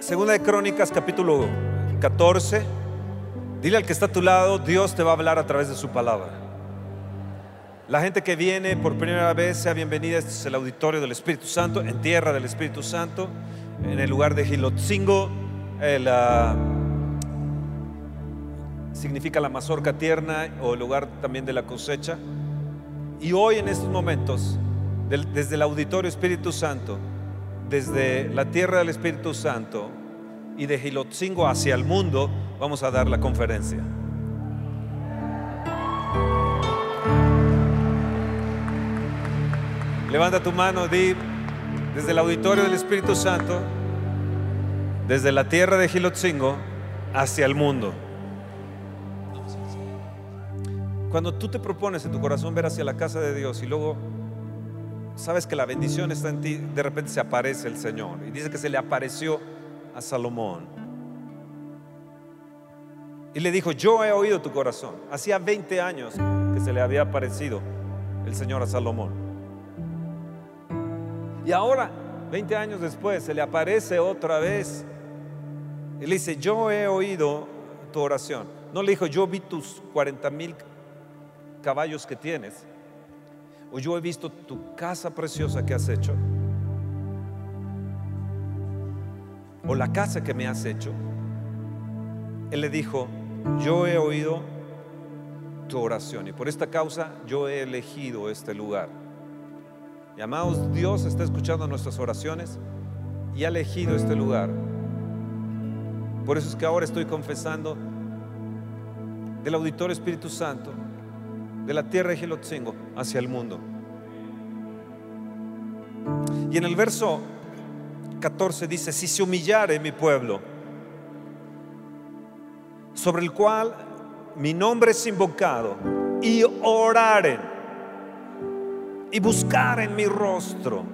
Segunda de Crónicas, capítulo 14. Dile al que está a tu lado, Dios te va a hablar a través de su palabra. La gente que viene por primera vez, sea bienvenida. Este es el auditorio del Espíritu Santo, en tierra del Espíritu Santo, en el lugar de Gilotzingo. El, ah, significa la mazorca tierna o el lugar también de la cosecha. Y hoy en estos momentos, desde el auditorio Espíritu Santo, desde la tierra del Espíritu Santo y de Gilotzingo hacia el mundo, vamos a dar la conferencia. Levanta tu mano, di desde el auditorio del Espíritu Santo, desde la tierra de Gilotzingo hacia el mundo. Cuando tú te propones en tu corazón ver hacia la casa de Dios y luego sabes que la bendición está en ti, de repente se aparece el Señor. Y dice que se le apareció a Salomón. Y le dijo, yo he oído tu corazón. Hacía 20 años que se le había aparecido el Señor a Salomón. Y ahora, 20 años después, se le aparece otra vez. Y le dice, yo he oído tu oración. No le dijo, yo vi tus 40 mil caballos que tienes. O yo he visto tu casa preciosa que has hecho. O la casa que me has hecho. Él le dijo, yo he oído tu oración y por esta causa yo he elegido este lugar. Y amados, Dios está escuchando nuestras oraciones y ha elegido este lugar. Por eso es que ahora estoy confesando del auditorio Espíritu Santo, de la tierra de Gilotzingo hacia el mundo. Y en el verso 14 dice, si se humillare mi pueblo, sobre el cual mi nombre es invocado, y oraren, y buscaren mi rostro,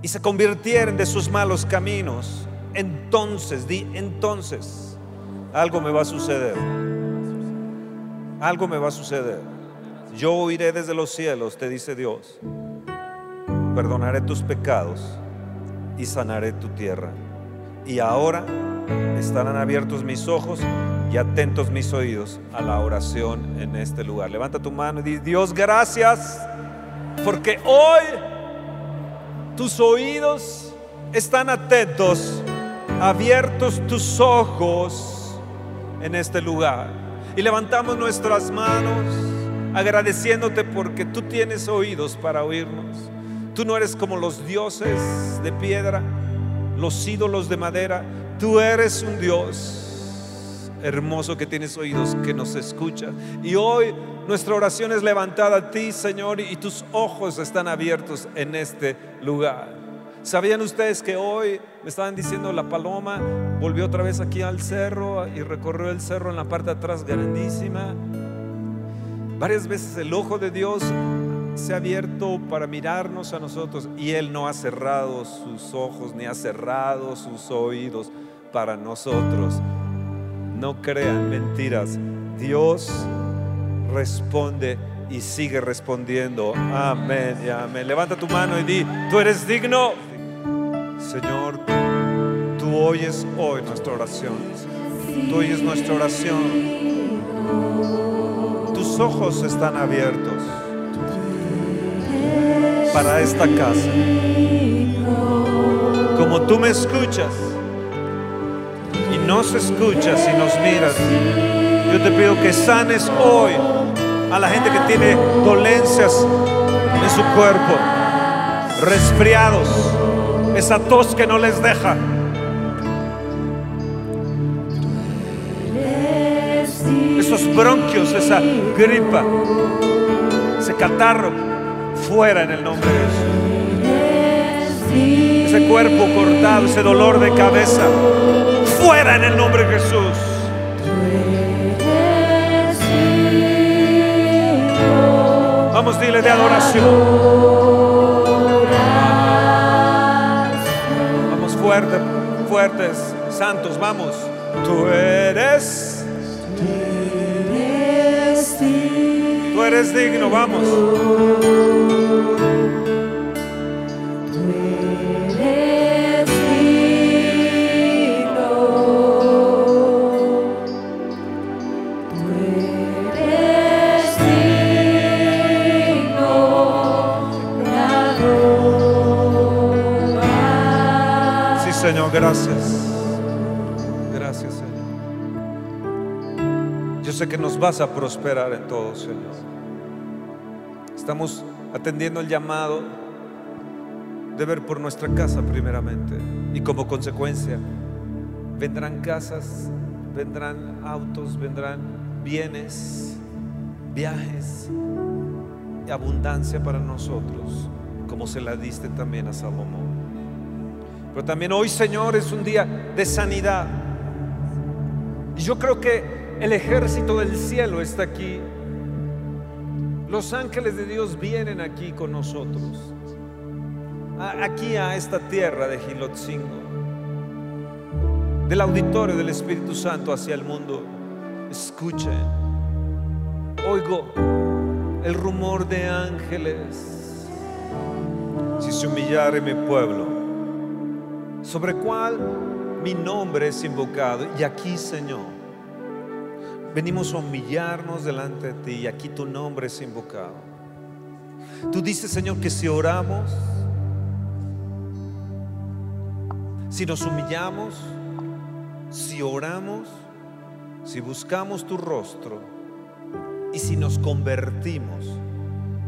y se convirtieren de sus malos caminos, entonces, di entonces, algo me va a suceder. Algo me va a suceder. Yo oiré desde los cielos, te dice Dios. Perdonaré tus pecados y sanaré tu tierra. Y ahora estarán abiertos mis ojos y atentos mis oídos a la oración en este lugar. Levanta tu mano y di, Dios, gracias, porque hoy tus oídos están atentos, abiertos tus ojos en este lugar. Y levantamos nuestras manos agradeciéndote porque tú tienes oídos para oírnos. Tú no eres como los dioses de piedra, los ídolos de madera. Tú eres un Dios hermoso que tienes oídos, que nos escucha. Y hoy nuestra oración es levantada a ti, Señor, y tus ojos están abiertos en este lugar. ¿Sabían ustedes que hoy me estaban diciendo la paloma volvió otra vez aquí al cerro y recorrió el cerro en la parte de atrás grandísima? Varias veces el ojo de Dios se ha abierto para mirarnos a nosotros y Él no ha cerrado sus ojos ni ha cerrado sus oídos para nosotros. No crean mentiras. Dios responde y sigue respondiendo. Amén y amén. Levanta tu mano y di, tú eres digno. Señor, tú oyes hoy nuestra oración. Tú oyes nuestra oración. Ojos están abiertos para esta casa. Como tú me escuchas y nos escuchas y nos miras, yo te pido que sanes hoy a la gente que tiene dolencias en su cuerpo, resfriados, esa tos que no les deja. Bronquios, esa gripa, ese catarro, fuera en el nombre de Jesús. Ese cuerpo cortado, ese dolor de cabeza, fuera en el nombre de Jesús. Vamos, dile de adoración. Vamos fuerte, fuertes, santos, vamos. Tú eres, eres digno, vamos. Señor, gracias. Gracias, Señor. Yo sé que nos vas a prosperar en todo, Señor. Estamos atendiendo el llamado de ver por nuestra casa primeramente y como consecuencia vendrán casas, vendrán autos, vendrán bienes, viajes y abundancia para nosotros, como se la diste también a Salomón. Pero también hoy, Señor, es un día de sanidad. Y yo creo que el ejército del cielo está aquí. Los ángeles de Dios vienen aquí con nosotros. Aquí a esta tierra de Gilotzingo. Del auditorio del Espíritu Santo hacia el mundo. Escuchen. Oigo el rumor de ángeles. Si se humillare mi pueblo, sobre cuál mi nombre es invocado. Y aquí, Señor Venimos a humillarnos delante de ti y aquí tu nombre es invocado. Tú dices, Señor, que si oramos, si nos humillamos, si oramos, si buscamos tu rostro y si nos convertimos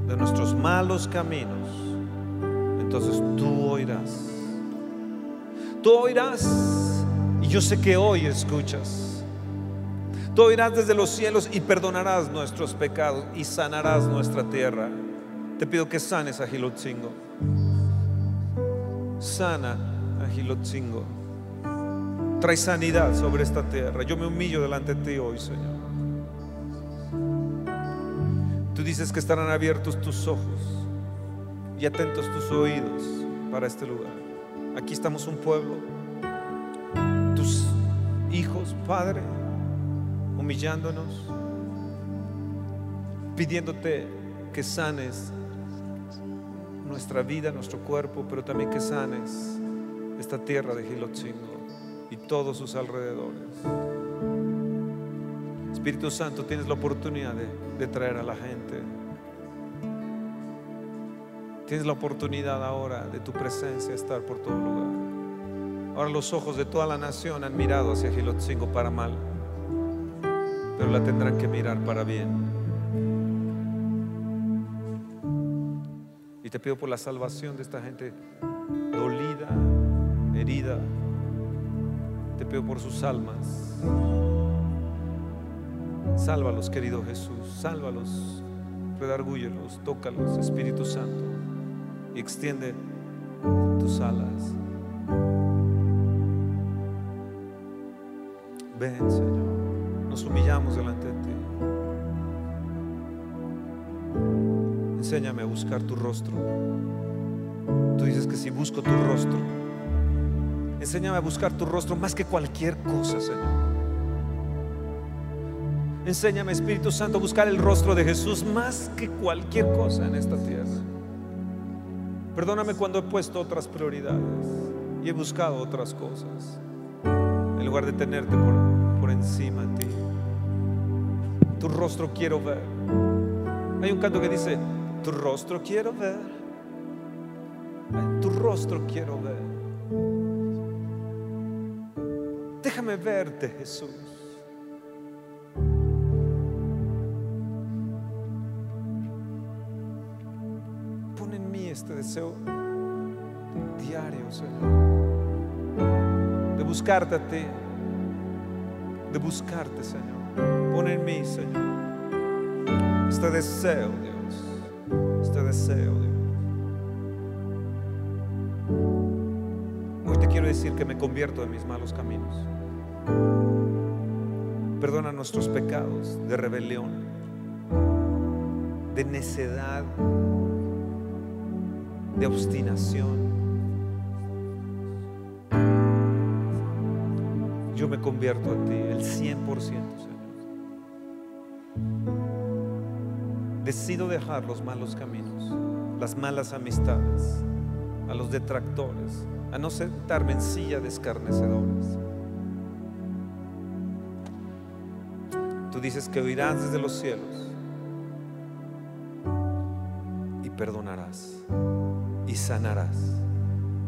de nuestros malos caminos, entonces tú oirás. Tú oirás y yo sé que hoy escuchas. Tú irás desde los cielos y perdonarás nuestros pecados y sanarás nuestra tierra. Te pido que sanes a Gilotzingo. Sana a Gilotzingo. Trae sanidad sobre esta tierra. Yo me humillo delante de ti hoy, Señor. Tú dices que estarán abiertos tus ojos y atentos tus oídos para este lugar. Aquí estamos un pueblo, tus hijos, Padre humillándonos, pidiéndote que sanes nuestra vida, nuestro cuerpo, pero también que sanes esta tierra de Gilotzingo y todos sus alrededores. Espíritu Santo, tienes la oportunidad de, traer a la gente. Tienes la oportunidad ahora de tu presencia estar por todo lugar. Ahora los ojos de toda la nación han mirado hacia Gilotzingo para mal pero la tendrán que mirar para bien. Y te pido por la salvación de esta gente dolida, herida. Te pido por sus almas. Sálvalos, querido Jesús. Sálvalos, redargúyelos, tócalos, Espíritu Santo. Y extiende tus alas. Ven, Señor nos humillamos delante de ti. Enséñame a buscar tu rostro. Tú dices que si busco tu rostro, enséñame a buscar tu rostro más que cualquier cosa, Señor. Enséñame, Espíritu Santo, a buscar el rostro de Jesús más que cualquier cosa en esta tierra. Perdóname cuando he puesto otras prioridades y he buscado otras cosas en lugar de tenerte por, por encima de ti tu rostro quiero ver. Hay un canto que dice, tu rostro quiero ver. Tu rostro quiero ver. Déjame verte, Jesús. Pon en mí este deseo diario, Señor, de buscarte a ti, de buscarte, Señor. Pon en mí, Señor, este deseo, Dios, este deseo, Dios. Hoy te quiero decir que me convierto de mis malos caminos. Perdona nuestros pecados de rebelión, de necedad, de obstinación. yo me convierto a ti el 100%, Señor. Decido dejar los malos caminos, las malas amistades, a los detractores, a no sentarme en silla de escarnecedores. Tú dices que oirás desde los cielos y perdonarás y sanarás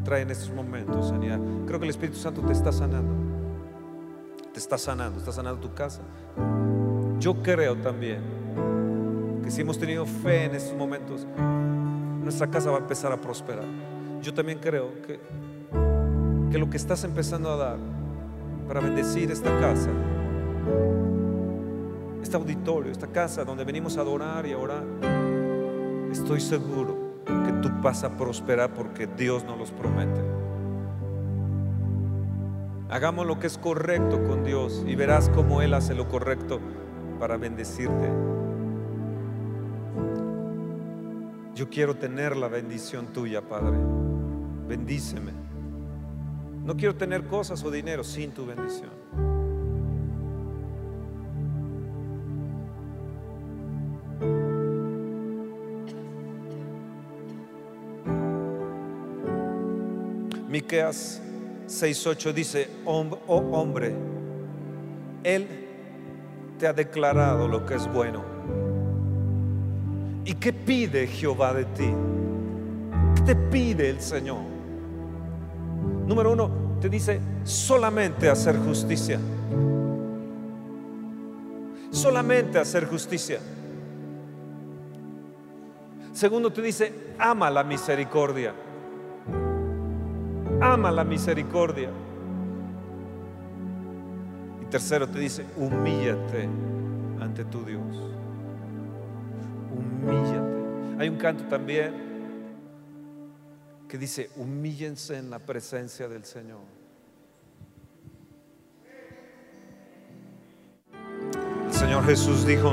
trae en estos momentos sanidad. Creo que el Espíritu Santo te está sanando. Te está sanando, está sanando tu casa. Yo creo también si hemos tenido fe en estos momentos, nuestra casa va a empezar a prosperar. Yo también creo que, que lo que estás empezando a dar para bendecir esta casa, este auditorio, esta casa donde venimos a adorar y a orar, estoy seguro que tú vas a prosperar porque Dios nos los promete. Hagamos lo que es correcto con Dios y verás cómo Él hace lo correcto para bendecirte. Yo quiero tener la bendición tuya, Padre. Bendíceme. No quiero tener cosas o dinero sin tu bendición. Miqueas 6:8 dice, oh hombre, él te ha declarado lo que es bueno. ¿Y qué pide Jehová de ti? ¿Qué te pide el Señor? Número uno, te dice solamente hacer justicia. Solamente hacer justicia. Segundo, te dice, ama la misericordia. Ama la misericordia. Y tercero, te dice, humíllate ante tu Dios. Humíllate. Hay un canto también que dice, humíllense en la presencia del Señor. El Señor Jesús dijo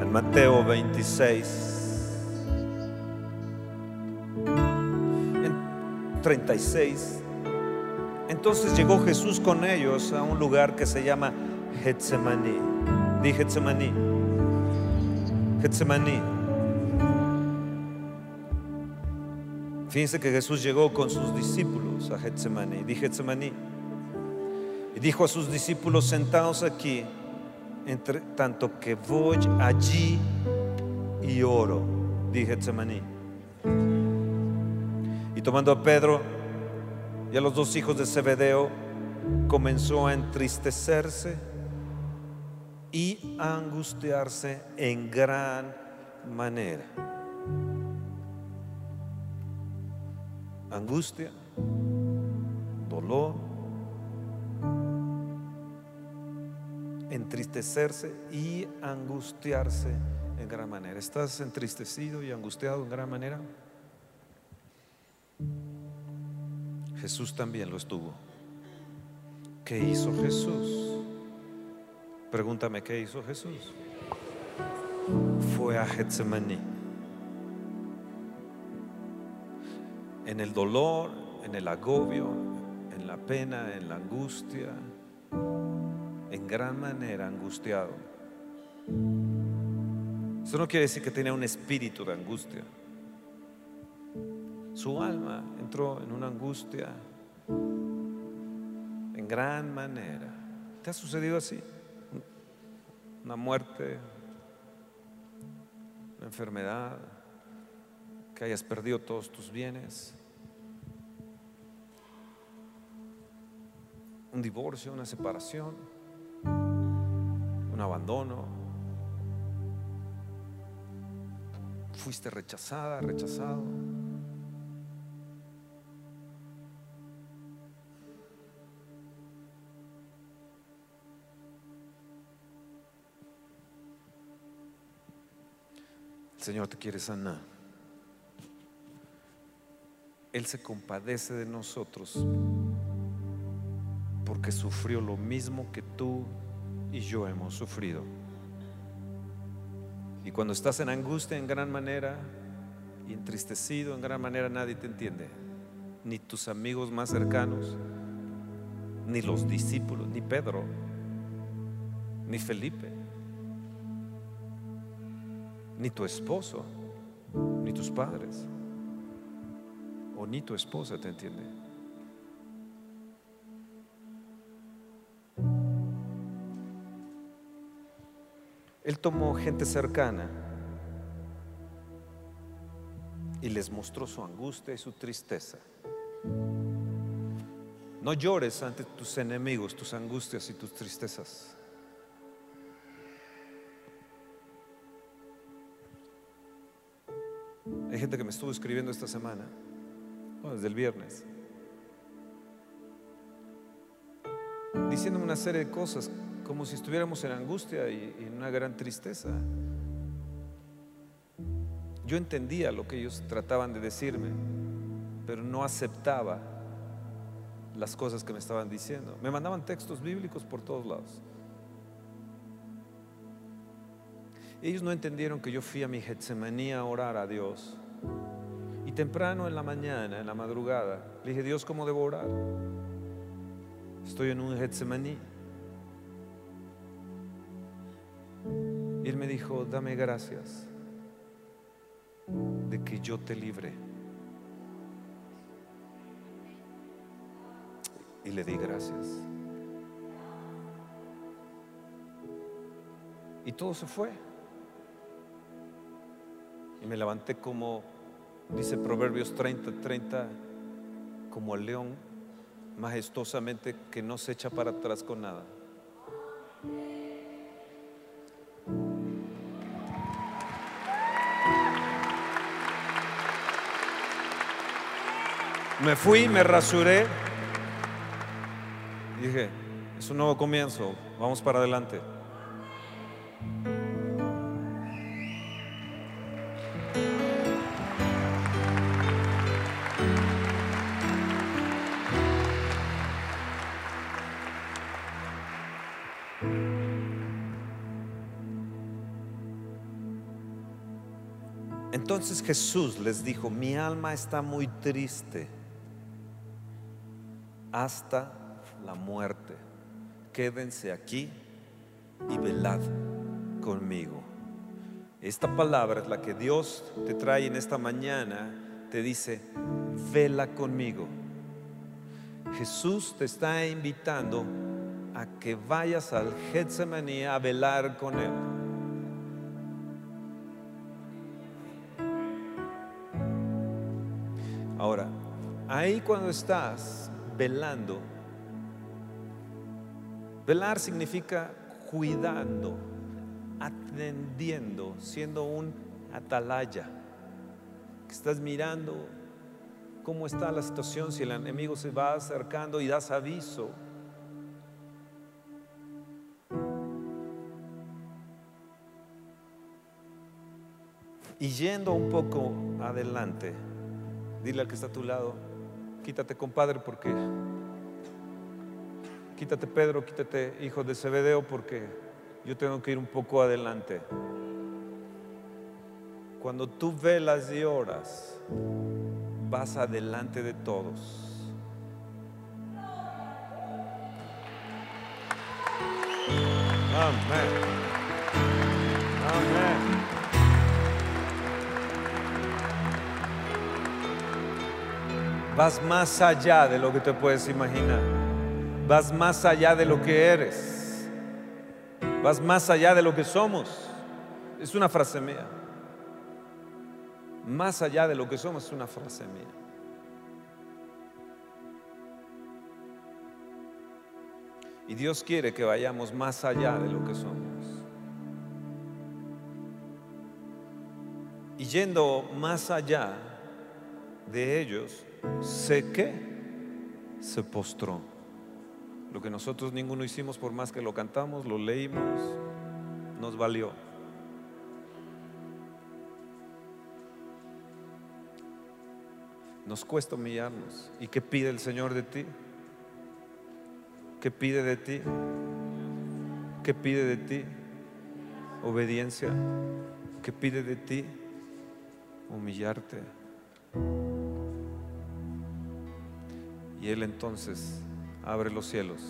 en Mateo 26, en 36, entonces llegó Jesús con ellos a un lugar que se llama Getsemaní. Di Getsemaní. Getsemaní. Fíjense que Jesús llegó con sus discípulos a Getsemaní. Di Getsemaní. Y dijo a sus discípulos, sentados aquí, entre tanto que voy allí y oro. Di Getsemaní. Y tomando a Pedro y a los dos hijos de Zebedeo, comenzó a entristecerse y angustiarse en gran manera. angustia, dolor, entristecerse y angustiarse en gran manera. ¿Estás entristecido y angustiado en gran manera? Jesús también lo estuvo. ¿Qué hizo Jesús? Pregúntame, ¿qué hizo Jesús? Fue a Getsemaní. en el dolor, en el agobio, en la pena, en la angustia, en gran manera angustiado. Eso no quiere decir que tenía un espíritu de angustia. Su alma entró en una angustia en gran manera. ¿Te ha sucedido así? Una muerte, una enfermedad, que hayas perdido todos tus bienes, un divorcio, una separación, un abandono. Fuiste rechazada, rechazado. Señor te quiere sanar. Él se compadece de nosotros porque sufrió lo mismo que tú y yo hemos sufrido. Y cuando estás en angustia en gran manera y entristecido en gran manera, nadie te entiende. Ni tus amigos más cercanos, ni los discípulos, ni Pedro, ni Felipe, ni tu esposo, ni tus padres ni tu esposa te entiende. Él tomó gente cercana, y les mostró su angustia y su tristeza. No llores ante tus enemigos, tus angustias y tus tristezas. Gente que me estuvo escribiendo esta semana, desde el viernes, diciéndome una serie de cosas como si estuviéramos en angustia y, en una gran tristeza. Yo entendía lo que ellos trataban de decirme, pero no aceptaba las cosas que me estaban diciendo. Me mandaban textos bíblicos por todos lados. Ellos no entendieron que yo fui a mi Getsemaní a orar a Dios. Y temprano en la mañana, en la madrugada, le dije, Dios, ¿cómo debo orar? Estoy en un Getsemaní. Y él me dijo, dame gracias de que yo te libre. Y le di gracias. Y todo se fue. Y me levanté como, dice Proverbios 30, 30, como el león majestuosamente que no se echa para atrás con nada. Me fui, me rasuré. Dije, es un nuevo comienzo, vamos para adelante. Entonces Jesús les dijo, mi alma está muy triste hasta la muerte. Quédense aquí y velad conmigo. Esta palabra es la que Dios te trae en esta mañana. Te dice, vela conmigo. Jesús te está invitando a que vayas al Getsemaní a velar con Él. Ahí cuando estás velando, velar significa cuidando, atendiendo, siendo un atalaya, que estás mirando cómo está la situación, si el enemigo se va acercando y das aviso. Y yendo un poco adelante, Dile al que está a tu lado, quítate compadre porque, quítate Pedro, quítate hijo de Zebedeo porque yo tengo que ir un poco adelante. Cuando tú velas y oras, vas adelante de todos. Amén. Amén. Vas más allá de lo que te puedes imaginar. Vas más allá de lo que eres. Vas más allá de lo que somos. Es una frase mía. Más allá de lo que somos es una frase mía. Y Dios quiere que vayamos más allá de lo que somos. Y yendo más allá de ellos, sé que se postró. Lo que nosotros ninguno hicimos por más que lo cantamos, lo leímos, nos valió. Nos cuesta humillarnos. ¿Y qué pide el Señor de ti? ¿Qué pide de ti? ¿Qué pide de ti? Obediencia. ¿Qué pide de ti? Humillarte. Y Él entonces abre los cielos.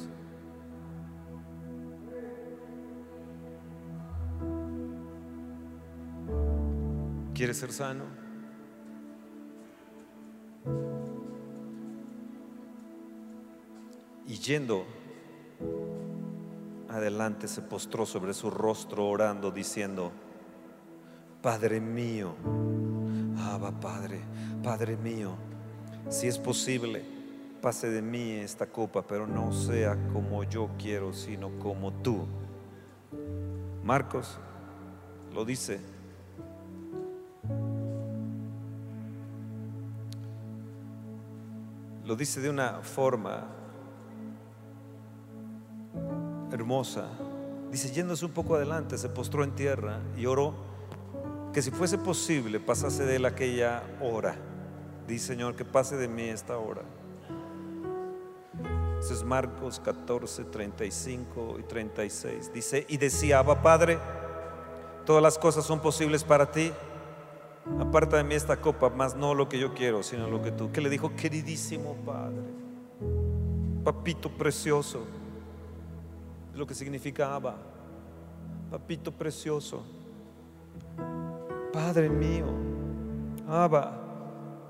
¿Quieres ser sano? Y yendo adelante se postró sobre su rostro orando diciendo, Padre mío, Abba Padre, Padre mío, si es posible, pase de mí esta copa, pero no sea como yo quiero, sino como tú. Marcos lo dice. Lo dice de una forma hermosa. Dice, yéndose un poco adelante, se postró en tierra y oró que si fuese posible pasase de él aquella hora. Dice, Señor, que pase de mí esta hora. Eso es Marcos 14, 35 y 36. Dice, y decía, Abba Padre, todas las cosas son posibles para ti. Aparta de mí esta copa, más no lo que yo quiero, sino lo que tú. Que le dijo, queridísimo Padre, papito precioso lo que significa Abba, papito precioso, Padre mío, Abba,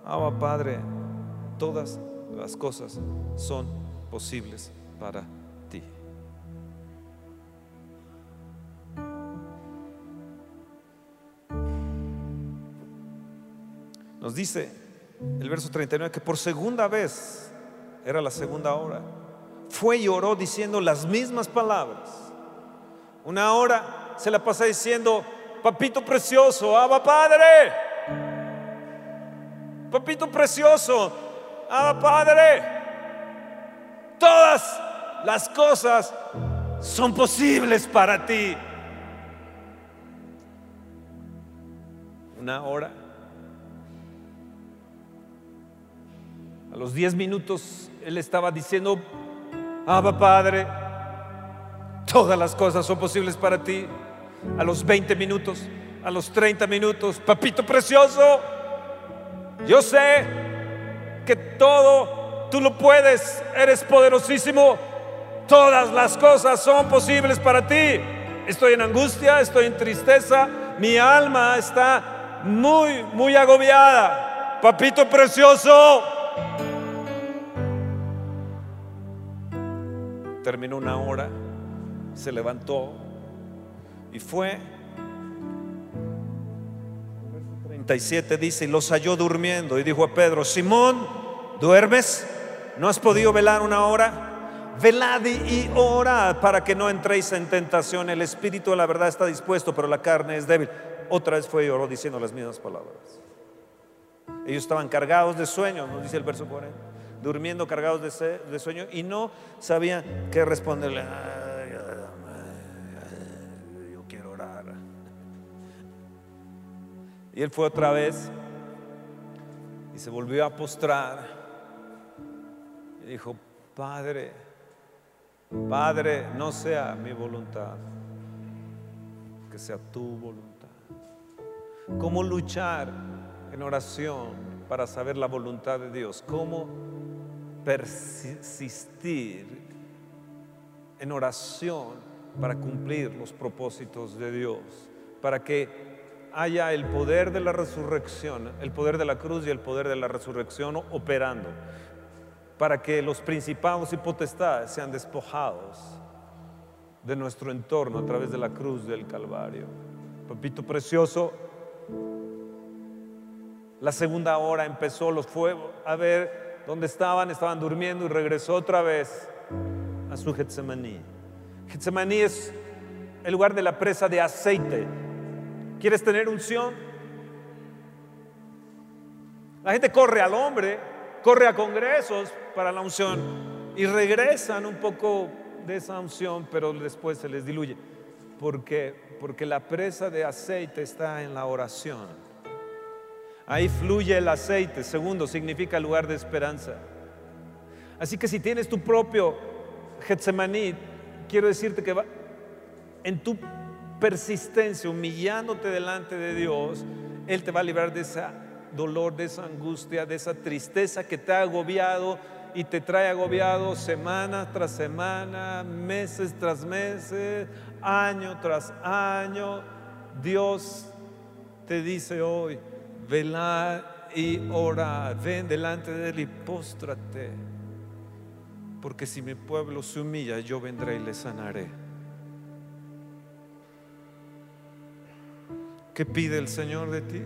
Abba Padre, todas las cosas son posibles para ti. Nos dice el verso 39 que por segunda vez era la segunda hora fue y oró diciendo las mismas palabras. Una hora se la pasa diciendo, papito precioso, Abba Padre. Papito precioso, Abba Padre. Todas las cosas son posibles para ti. Una hora. A los diez minutos él estaba diciendo, Abba Padre, todas las cosas son posibles para ti. A los 20 minutos, a los 30 minutos, papito precioso, yo sé que todo tú lo puedes, eres poderosísimo. Todas las cosas son posibles para ti. Estoy en angustia, estoy en tristeza, mi alma está muy, muy agobiada. Papito precioso, terminó una hora, se levantó y fue. 37 dice, y los halló durmiendo y dijo a Pedro, Simón, ¿duermes? ¿No has podido velar una hora? Velad y orad para que no entréis en tentación. El espíritu de la verdad está dispuesto, pero la carne es débil. Otra vez fue y oró diciendo las mismas palabras. Ellos estaban cargados de sueño, nos dice el verso 40 durmiendo cargados de, sueño y no sabían qué responderle. Yo quiero orar. Y él fue otra vez y se volvió a postrar dijo, Padre, Padre, no sea mi voluntad, que sea tu voluntad. ¿Cómo luchar en oración para saber la voluntad de Dios? ¿Cómo persistir en oración para cumplir los propósitos de Dios, para que haya el poder de la resurrección, el poder de la cruz y el poder de la resurrección operando, para que los principados y potestades sean despojados de nuestro entorno a través de la cruz del Calvario. Papito precioso, la segunda hora empezó, los fue a ver donde estaban, estaban durmiendo y regresó otra vez a su Getsemaní. Getsemaní es el lugar de la presa de aceite. ¿Quieres tener unción? La gente corre al hombre, corre a congresos para la unción y regresan un poco de esa unción, pero después se les diluye. ¿Por Porque la presa de aceite está en la oración. Ahí fluye el aceite. Segundo, significa lugar de esperanza. Así que si tienes tu propio Getsemaní, quiero decirte que en tu persistencia, humillándote delante de Dios, Él te va a librar de ese dolor, de esa angustia, de esa tristeza que te ha agobiado y te trae agobiado semana tras semana, meses tras meses, año tras año. Dios te dice hoy, velad y orad, ven delante de Él y póstrate, porque si mi pueblo se humilla, yo vendré y le sanaré. ¿Qué pide el Señor de ti?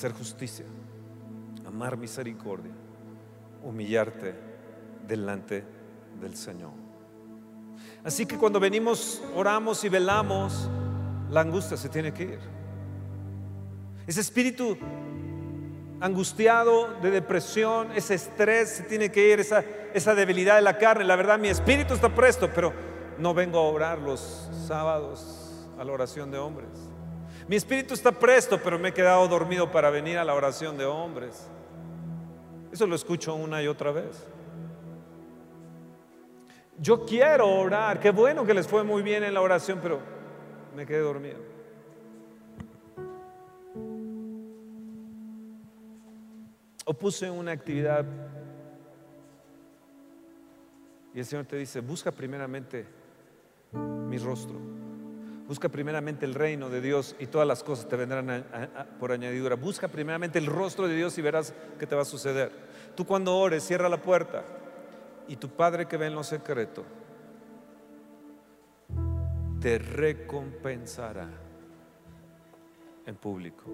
Hacer justicia, amar misericordia, humillarte delante del Señor. Así que cuando venimos, oramos y velamos, la angustia se tiene que ir. Ese espíritu angustiado de depresión, ese estrés se tiene que ir, esa, esa debilidad de la carne. La verdad, mi espíritu está presto, pero no vengo a orar los sábados a la oración de hombres. Mi espíritu está presto, pero me he quedado dormido para venir a la oración de hombres. Eso lo escucho una y otra vez. Yo quiero orar, qué bueno que les fue muy bien en la oración, pero me quedé dormido. O puse una actividad y el Señor te dice, busca primeramente mi rostro. Busca primeramente el reino de Dios y todas las cosas te vendrán por añadidura. Busca primeramente el rostro de Dios y verás qué te va a suceder. Tú cuando ores, cierra la puerta y tu Padre que ve en lo secreto te recompensará en público.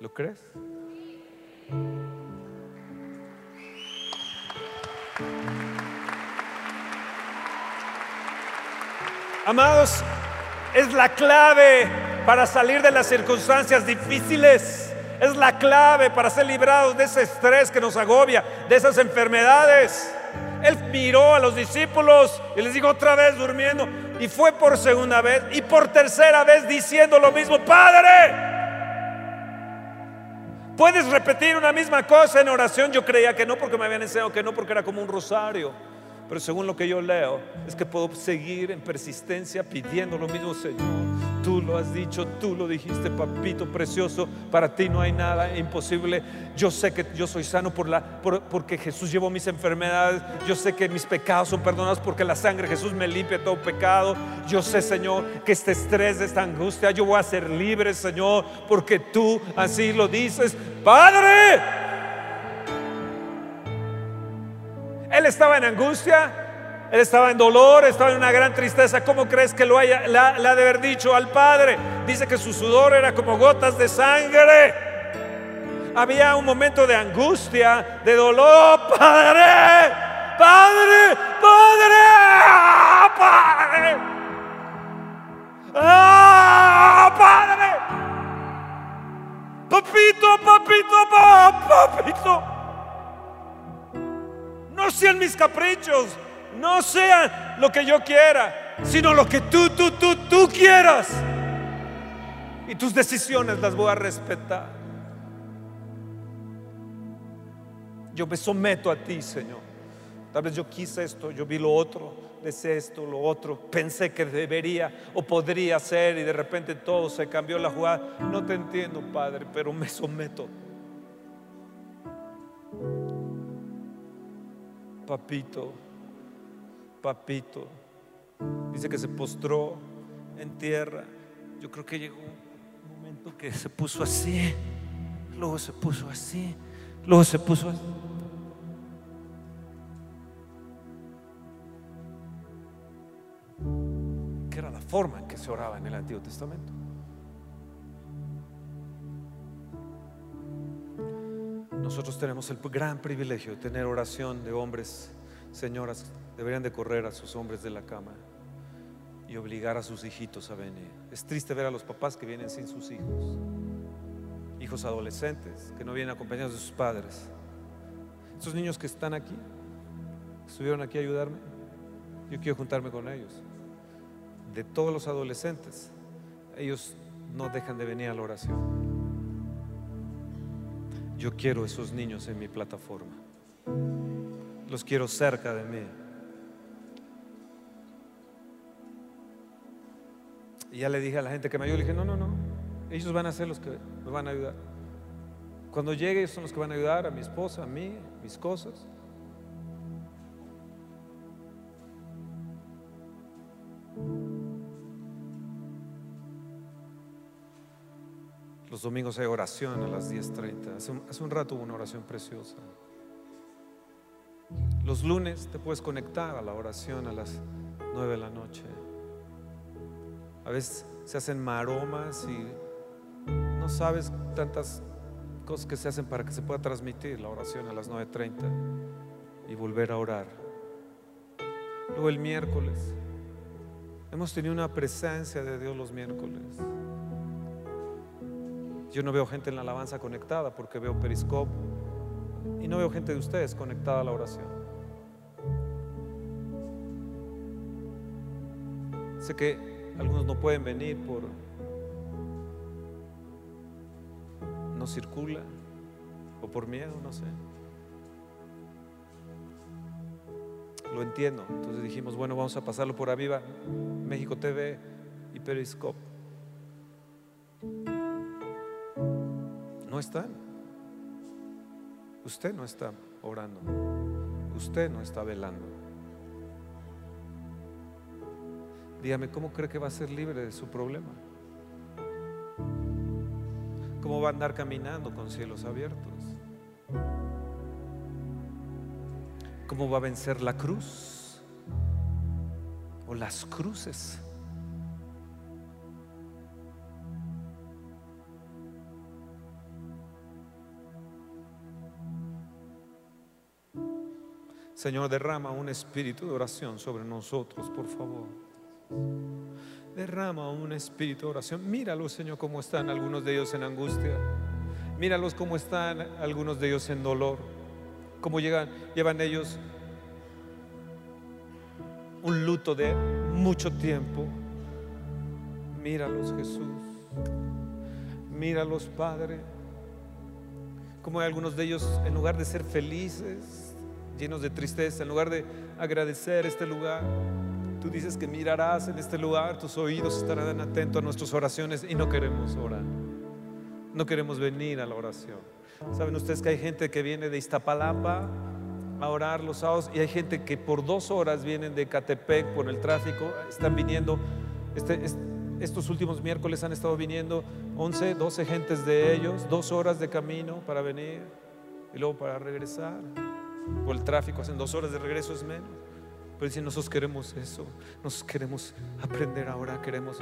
¿Lo crees? Amados, es la clave para salir de las circunstancias difíciles. Es la clave para ser librados de ese estrés que nos agobia, de esas enfermedades. Él miró a los discípulos y les dijo otra vez durmiendo. Y fue por segunda vez y por tercera vez diciendo lo mismo, Padre. ¿Puedes repetir una misma cosa en oración? Yo creía que no porque me habían enseñado que no porque era como un rosario. Pero según lo que yo leo, es que puedo seguir en persistencia pidiendo lo mismo, Señor. Tú lo has dicho, tú lo dijiste, papito precioso. Para ti no hay nada imposible. Yo sé que yo soy sano por la, porque Jesús llevó mis enfermedades. Yo sé que mis pecados son perdonados porque la sangre de Jesús me limpia todo pecado. Yo sé, Señor, que este estrés, esta angustia, yo voy a ser libre, Señor, porque tú así lo dices. Padre, Él estaba en angustia, él estaba en dolor, estaba en una gran tristeza. ¿Cómo crees que lo haya, le ha de haber dicho al Padre? Dice que su sudor era como gotas de sangre. Había un momento de angustia, de dolor. Padre, Padre, Padre, Padre. ¡Ah, Padre! Papito, papito, papito no sean mis caprichos, no sean lo que yo quiera, sino lo que tú, tú, tú, tú quieras. Y tus decisiones las voy a respetar. Yo me someto a ti, Señor. Tal vez yo quise esto, yo vi lo otro, deseé esto, lo otro, pensé que debería o podría ser y de repente todo se cambió la jugada. No te entiendo, Padre, pero me someto. Papito, papito. Dice que se postró en tierra. Yo creo que llegó un momento que se puso así, luego se puso así, luego se puso así. Que era la forma en que se oraba en el Antiguo Testamento. Nosotros tenemos el gran privilegio de tener oración de hombres, señoras, deberían de correr a sus hombres de la cama y obligar a sus hijitos a venir. Es triste ver a los papás que vienen sin sus hijos, hijos adolescentes que no vienen acompañados de sus padres. Estos niños que están aquí, estuvieron aquí a ayudarme, yo quiero juntarme con ellos. De todos los adolescentes, ellos no dejan de venir a la oración. Yo quiero esos niños en mi plataforma. Los quiero cerca de mí. Y ya le dije a la gente que me ayudó, le dije, no, no, no, ellos van a ser los que me van a ayudar. Cuando llegue, ellos son los que van a ayudar a mi esposa, a mí, mis cosas. Domingos hay oración a las 10.30. Hace, hace un rato hubo una oración preciosa. Los lunes te puedes conectar a la oración a las 9 de la noche. A veces se hacen maromas y no sabes tantas cosas que se hacen para que se pueda transmitir la oración a las 9.30 y volver a orar. Luego el miércoles. Hemos tenido una presencia de Dios los miércoles. Yo no veo gente en la alabanza conectada porque veo Periscope y no veo gente de ustedes conectada a la oración. Sé que algunos no pueden venir por no circula o por miedo, no sé. Lo entiendo. Entonces dijimos, bueno, vamos a pasarlo por Aviva, México TV y Periscope. No están. Usted no está orando. Usted no está velando. Dígame, ¿cómo cree que va a ser libre de su problema? ¿Cómo va a andar caminando con cielos abiertos? ¿Cómo va a vencer la cruz? O las cruces. Señor, derrama un espíritu de oración sobre nosotros, por favor. Derrama un espíritu de oración. Míralos, Señor, cómo están algunos de ellos en angustia. Míralos cómo están algunos de ellos en dolor. Cómo llegan, llevan ellos un luto de mucho tiempo. Míralos, Jesús. Míralos, Padre. Como hay algunos de ellos, en lugar de ser felices, llenos de tristeza, en lugar de agradecer este lugar, tú dices que mirarás en este lugar, tus oídos estarán atentos a nuestras oraciones y no queremos orar. No queremos venir a la oración. Saben ustedes que hay gente que viene de Iztapalapa a orar los sábados y hay gente que por dos horas vienen de Catepec por el tráfico, están viniendo, este, estos últimos miércoles han estado viniendo 11, 12 gentes de ellos, dos horas de camino para venir y luego para regresar por el tráfico, hacen dos horas de regreso es menos. Pero dicen, nosotros queremos eso, nosotros queremos aprender ahora, queremos.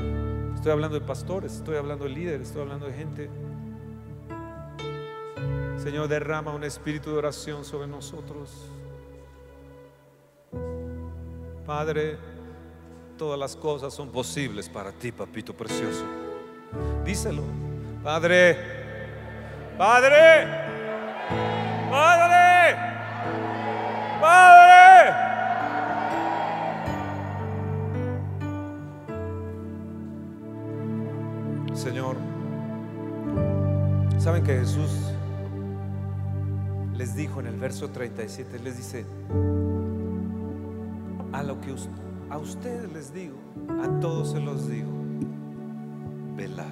Estoy hablando de pastores, estoy hablando de líderes, estoy hablando de gente. Señor, derrama un espíritu de oración sobre nosotros. Padre, todas las cosas son posibles para ti, papito precioso. Díselo. Padre, Padre, Padre. Padre. Señor, ¿saben que Jesús les dijo en el verso 37, les dice, a lo que a ustedes les digo, a todos se los digo, velad.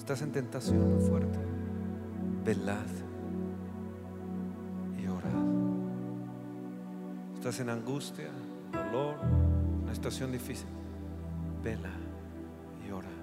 Estás en tentación muy fuerte. Velad y orad. Estás en angustia, dolor, una situación difícil. Vela y ora.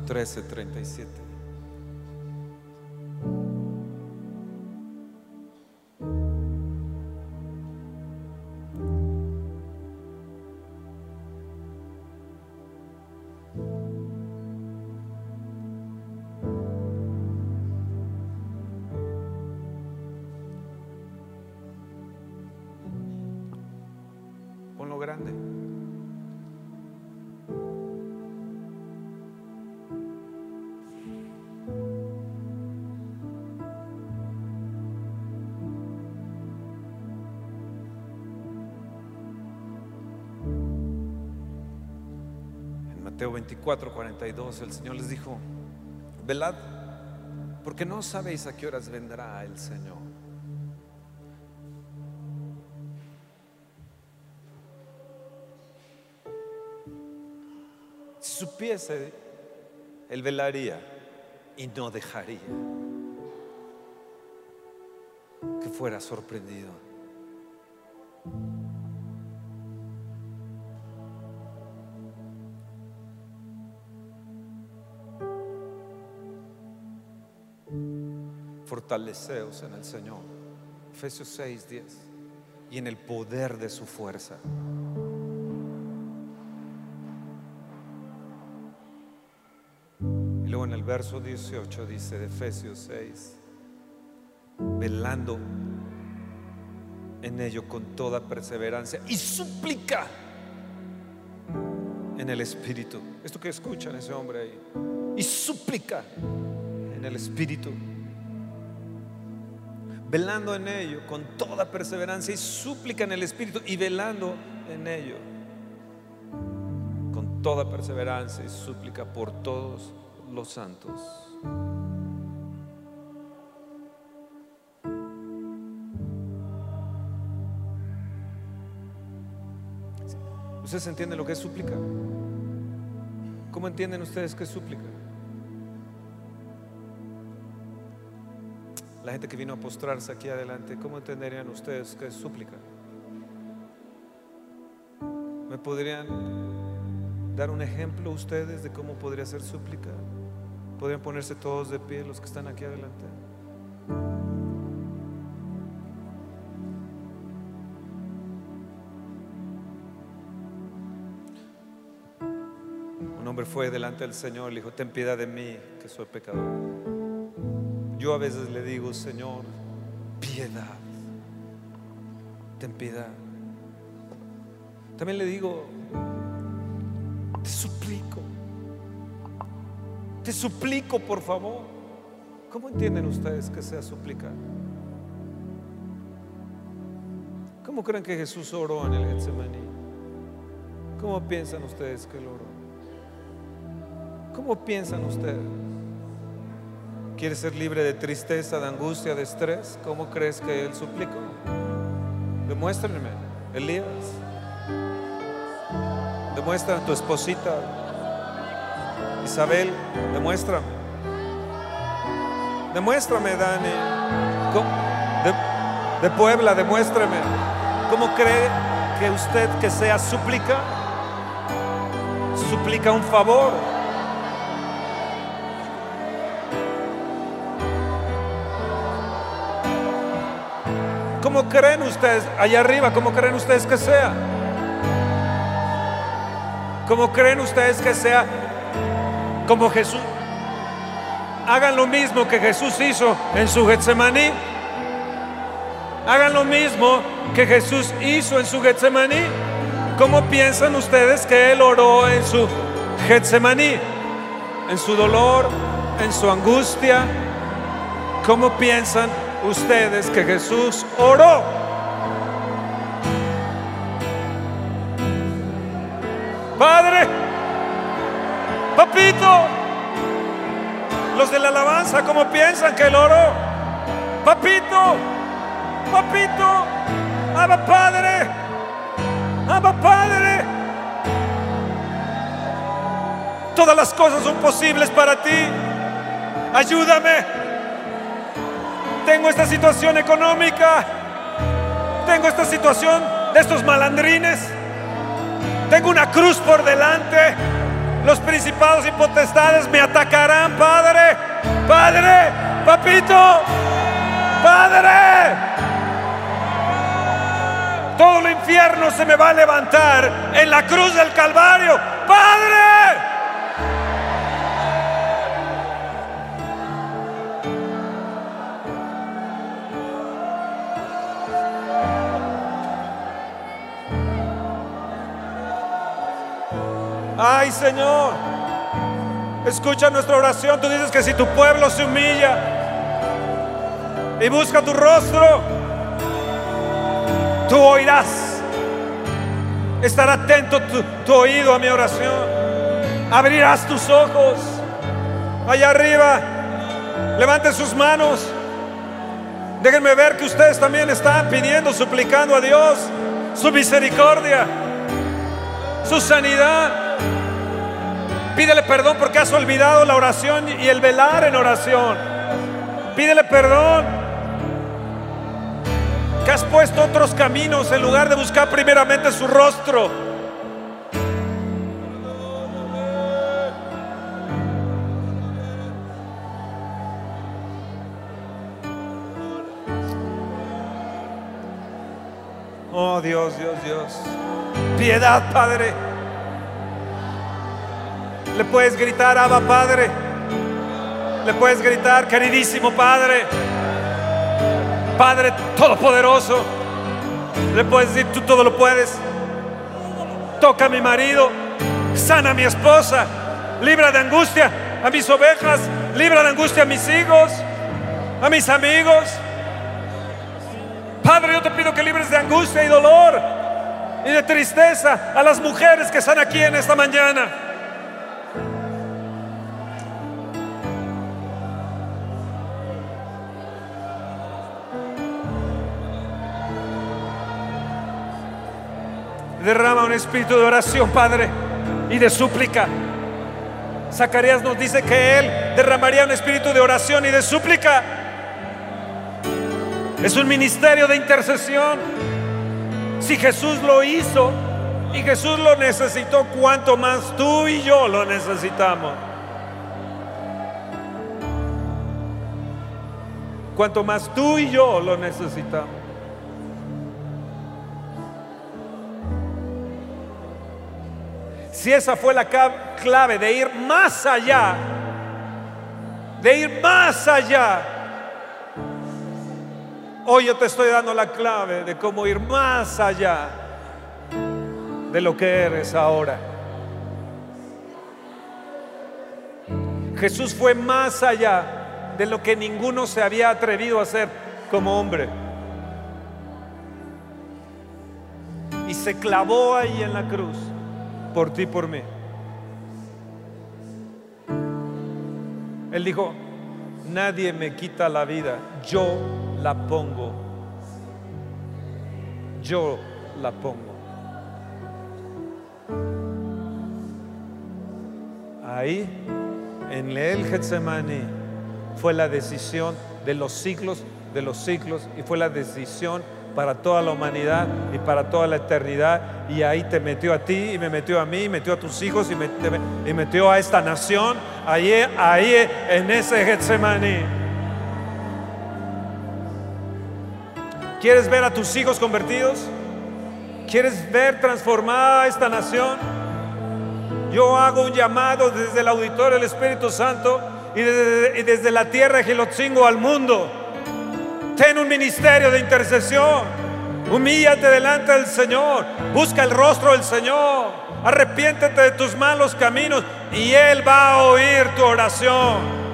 337 Mateo 24, 42 el Señor les dijo, velad, porque no sabéis a qué horas vendrá el Señor. Si supiese, él velaría y no dejaría que fuera sorprendido. Fortaleceos en el Señor. Efesios 6, 10. Y en el poder de su fuerza. Y luego en el verso 18 dice de Efesios 6, velando en ello con toda perseverancia y súplica en el Espíritu. Esto que escuchan ese hombre ahí. Y súplica en el Espíritu. Velando en ello con toda perseverancia y súplica en el Espíritu y velando en ello con toda perseverancia y súplica por todos los santos. ¿Ustedes entienden lo que es súplica? ¿Cómo entienden ustedes qué es súplica? La gente que vino a postrarse aquí adelante, ¿cómo entenderían ustedes qué es súplica? ¿Me podrían dar un ejemplo ustedes de cómo podría ser súplica? ¿Podrían ponerse todos de pie los que están aquí adelante? Un hombre fue delante del Señor y dijo, ten piedad de mí, que soy pecador. Yo a veces le digo, Señor, piedad, ten piedad. También le digo, te suplico, te suplico por favor. ¿Cómo entienden ustedes que sea suplicar? ¿Cómo creen que Jesús oró en el Getsemaní? ¿Cómo piensan ustedes que él oró? ¿Cómo piensan ustedes? ¿Quieres ser libre de tristeza, de angustia, de estrés? ¿Cómo crees que él suplicó? Demuéstrenme, Elías. Demuestra a tu esposita, Isabel, demuéstrame. Demuéstrame, Dani. De, de Puebla, demuéstrame. ¿Cómo cree que usted que sea súplica? Suplica un favor. ¿Cómo creen ustedes, allá arriba, cómo creen ustedes que sea? ¿Cómo creen ustedes que sea como Jesús? Hagan lo mismo que Jesús hizo en su Getsemaní. Hagan lo mismo que Jesús hizo en su Getsemaní. ¿Cómo piensan ustedes que Él oró en su Getsemaní? En su dolor, en su angustia. ¿Cómo piensan ustedes que Jesús oró? Padre, papito, los de la alabanza, ¿cómo piensan que Él oró? Papito, papito, Abba Padre, Abba Padre. Todas las cosas son posibles para ti. Ayúdame. Tengo esta situación económica. Tengo esta situación de estos malandrines. Tengo una cruz por delante. Los principados y potestades me atacarán, Padre. Padre, papito, Padre. Todo el infierno se me va a levantar en la cruz del Calvario. Padre. Ay Señor, escucha nuestra oración. Tú dices que si tu pueblo se humilla y busca tu rostro, tú oirás. Estará atento tu, oído a mi oración. Abrirás tus ojos. Allá arriba, levante sus manos. Déjenme ver que ustedes también están pidiendo, suplicando a Dios su misericordia, su sanidad. Pídele perdón porque has olvidado la oración y el velar en oración. Pídele perdón. Que has puesto otros caminos en lugar de buscar primeramente su rostro. Oh Dios, Dios, Dios. Piedad, Padre. Le puedes gritar, Abba Padre. Le puedes gritar, queridísimo Padre. Padre Todopoderoso. Le puedes decir, tú todo lo puedes. Toca a mi marido. Sana a mi esposa. Libra de angustia a mis ovejas. Libra de angustia a mis hijos. A mis amigos. Padre, yo te pido que libres de angustia y dolor y de tristeza a las mujeres que están aquí en esta mañana. Un espíritu de oración, Padre, y de súplica. Zacarías nos dice que Él derramaría un espíritu de oración y de súplica. Es un ministerio de intercesión. Si Jesús lo hizo y Jesús lo necesitó, cuanto más tú y yo lo necesitamos. Cuanto más tú y yo lo necesitamos. Si esa fue la clave de ir más allá, de ir más allá, hoy yo te estoy dando la clave de cómo ir más allá de lo que eres ahora. Jesús fue más allá de lo que ninguno se había atrevido a hacer como hombre. Y se clavó ahí en la cruz por ti, por mí. Él dijo, nadie me quita la vida, yo la pongo. Yo la pongo. Ahí, en el Getsemaní, fue la decisión de los siglos de los siglos y fue la decisión para toda la humanidad y para toda la eternidad. Y ahí te metió a ti y me metió a mí, y metió a tus hijos y, me, metió a esta nación, ahí, ahí en ese Getsemaní. ¿Quieres ver a tus hijos convertidos? ¿Quieres ver transformada esta nación? Yo hago un llamado desde el auditorio del Espíritu Santo y desde, y desde la tierra de Gilotzingo al mundo Ten un ministerio de intercesión. Humíllate delante del Señor. Busca el rostro del Señor. Arrepiéntete de tus malos caminos y Él va a oír tu oración.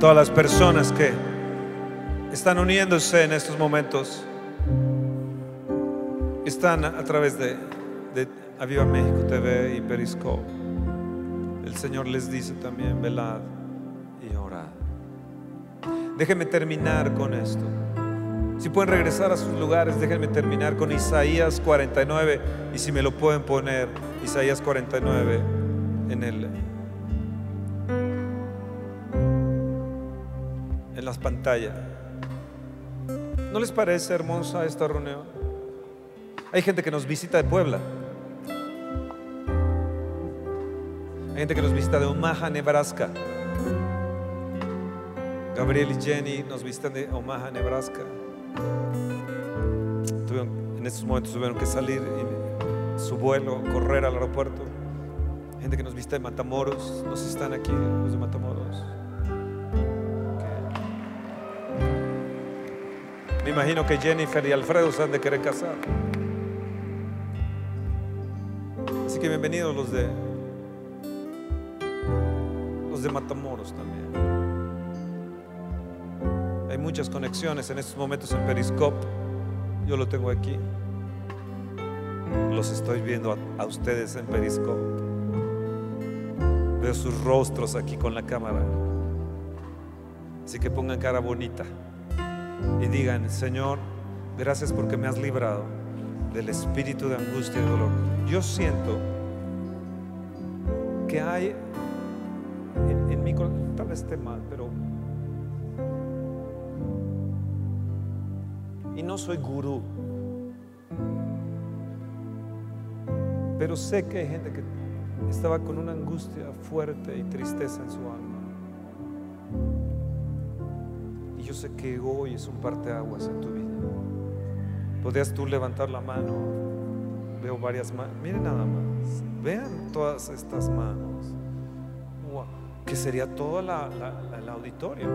Todas las personas que están uniéndose en estos momentos están a través de, Aviva México TV y Periscope. El Señor les dice también, velad y orad. Déjenme terminar con esto. Si pueden regresar a sus lugares, déjenme terminar con Isaías 49 y si me lo pueden poner, Isaías 49 en el en las pantallas. ¿No les parece hermosa esta reunión? Hay gente que nos visita de Puebla. Hay gente que nos visita de Omaha, Nebraska. Gabriel y Jenny nos visitan de Omaha, Nebraska. en estos momentos tuvieron que salir su vuelo, correr al aeropuerto. Gente que nos visita de Matamoros, no sé si están aquí los de Matamoros. Me imagino que Jennifer y Alfredo se han de querer casar. Bienvenidos los de los de Matamoros también. Hay muchas conexiones en estos momentos en Periscope. Yo lo tengo aquí. Los estoy viendo a, a ustedes en Periscope. Veo sus rostros aquí con la cámara. Así que pongan cara bonita y digan, Señor, gracias porque me has librado del espíritu de angustia y dolor. Yo siento que hay en, mi corazón, tal vez esté mal, pero... Y no soy gurú, pero sé que hay gente que estaba con una angustia fuerte y tristeza en su alma. yo sé que hoy es un parteaguas en tu vida. Podrías tú levantar la mano. Veo varias manos. Miren nada más. Vean todas estas manos. Que sería toda la, la, auditorio.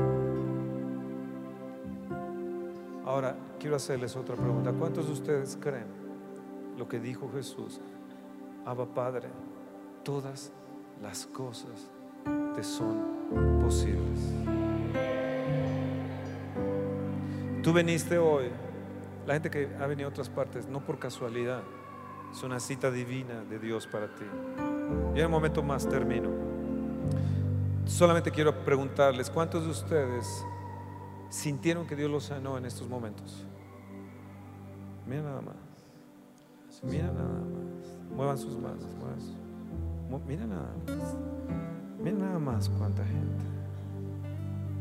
Ahora, quiero hacerles otra pregunta. ¿Cuántos de ustedes creen lo que dijo Jesús? Abba Padre, todas las cosas te son posibles. Tú viniste hoy, la gente que ha venido a otras partes, no por casualidad, es una cita divina de Dios para ti. Y en un momento más termino. Solamente quiero preguntarles, ¿cuántos de ustedes sintieron que Dios los sanó en estos momentos? Mira nada más. Mira nada más. Muevan sus manos. Mira nada más. Mira nada más cuánta gente.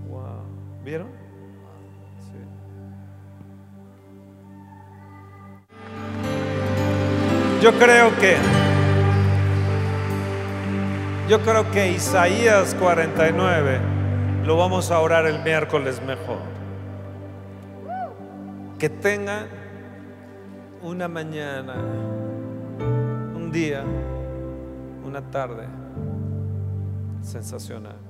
Wow. ¿Vieron? Yo creo que yo creo que Isaías 49 lo vamos a orar el miércoles mejor. Que tengan una mañana, un día, una tarde sensacional.